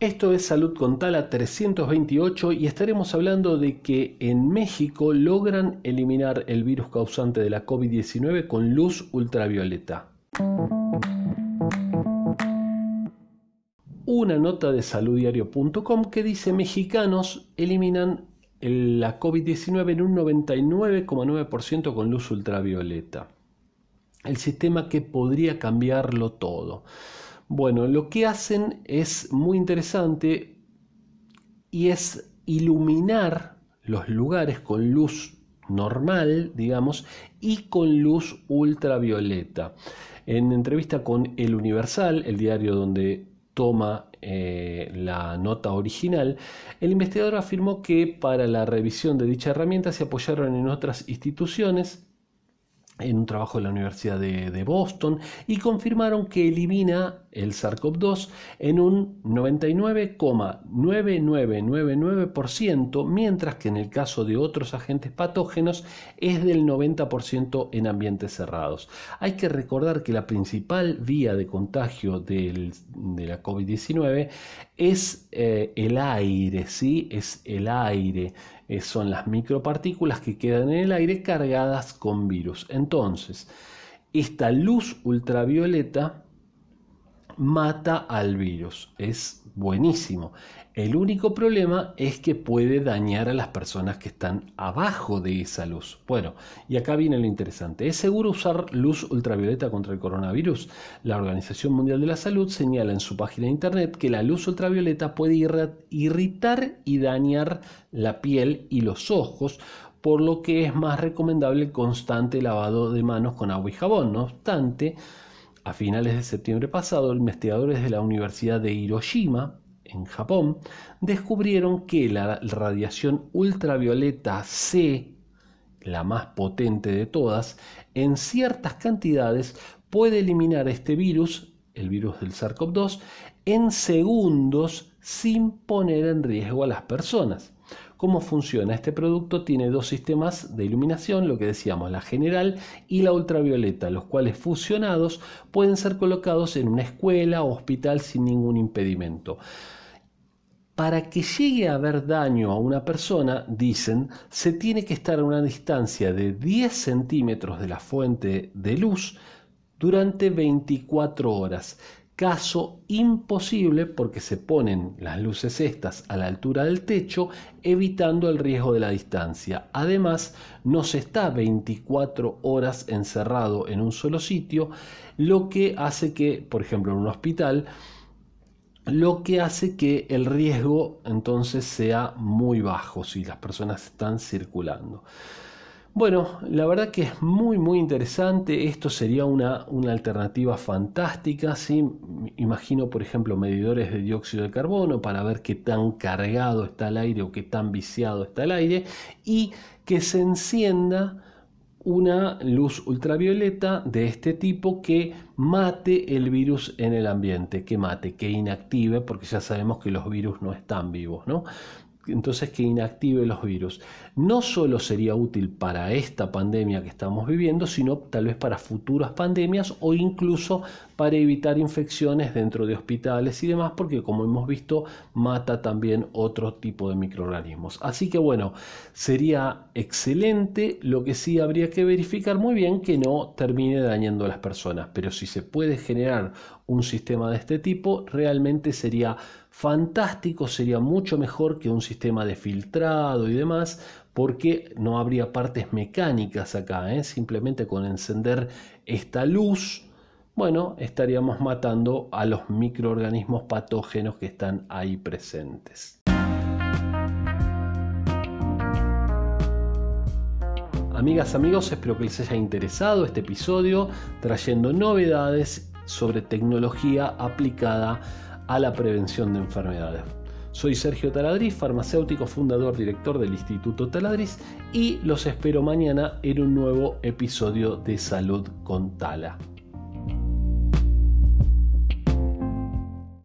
Esto es Salud con Tala 328 y estaremos hablando de que en México logran eliminar el virus causante de la COVID-19 con luz ultravioleta. Una nota de saluddiario.com que dice mexicanos eliminan la COVID-19 en un 99,9% con luz ultravioleta. El sistema que podría cambiarlo todo. Bueno, lo que hacen es muy interesante y es iluminar los lugares con luz normal, digamos, y con luz ultravioleta. En entrevista con El Universal, el diario donde toma eh, la nota original, el investigador afirmó que para la revisión de dicha herramienta se apoyaron en otras instituciones en un trabajo de la Universidad de, Boston y confirmaron que elimina el SARS-CoV-2 en un 99,9999%, mientras que en el caso de otros agentes patógenos es del 90% en ambientes cerrados. Hay que recordar que la principal vía de contagio de la COVID-19 es eh, el aire, ¿sí? Es el aire. Eh, son las micropartículas que quedan en el aire cargadas con virus. Entonces, esta luz ultravioleta mata al virus. Es buenísimo. El único problema es que puede dañar a las personas que están abajo de esa luz. Bueno, y acá viene lo interesante. ¿Es seguro usar luz ultravioleta contra el coronavirus? La Organización Mundial de la Salud señala en su página de internet que la luz ultravioleta puede irritar y dañar la piel y los ojos, por lo que es más recomendable el constante lavado de manos con agua y jabón. No obstante, a finales de septiembre pasado, investigadores de la Universidad de Hiroshima en Japón, descubrieron que la radiación ultravioleta C, la más potente de todas, en ciertas cantidades puede eliminar este virus, el virus del SARS-CoV-2, en segundos sin poner en riesgo a las personas. ¿Cómo funciona? Este producto tiene dos sistemas de iluminación, lo que decíamos, la general y la ultravioleta, los cuales fusionados pueden ser colocados en una escuela o hospital sin ningún impedimento. Para que llegue a haber daño a una persona, dicen, se tiene que estar a una distancia de 10 centímetros de la fuente de luz durante 24 horas. Caso imposible porque se ponen las luces estas a la altura del techo, evitando el riesgo de la distancia. Además, no se está 24 horas encerrado en un solo sitio, lo que hace que, por ejemplo, en un hospital, lo que hace que el riesgo entonces sea muy bajo si las personas están circulando. Bueno, la verdad que es muy muy interesante, esto sería una, una alternativa fantástica, ¿sí? imagino por ejemplo medidores de dióxido de carbono para ver qué tan cargado está el aire o qué tan viciado está el aire y que se encienda una luz ultravioleta de este tipo que mate el virus en el ambiente, que mate, que inactive, porque ya sabemos que los virus no están vivos, ¿no? Entonces que inactive los virus. No solo sería útil para esta pandemia que estamos viviendo, sino tal vez para futuras pandemias o incluso para evitar infecciones dentro de hospitales y demás, porque como hemos visto, mata también otro tipo de microorganismos. Así que bueno, sería excelente, lo que sí habría que verificar muy bien que no termine dañando a las personas, pero si se puede generar un sistema de este tipo, realmente sería fantástico, sería mucho mejor que un sistema de filtrado y demás, porque no habría partes mecánicas acá, ¿eh? simplemente con encender esta luz, bueno, estaríamos matando a los microorganismos patógenos que están ahí presentes. Amigas, amigos, espero que les haya interesado este episodio trayendo novedades sobre tecnología aplicada a la prevención de enfermedades. Soy Sergio Taladriz, farmacéutico, fundador, director del Instituto Taladriz y los espero mañana en un nuevo episodio de Salud con Tala.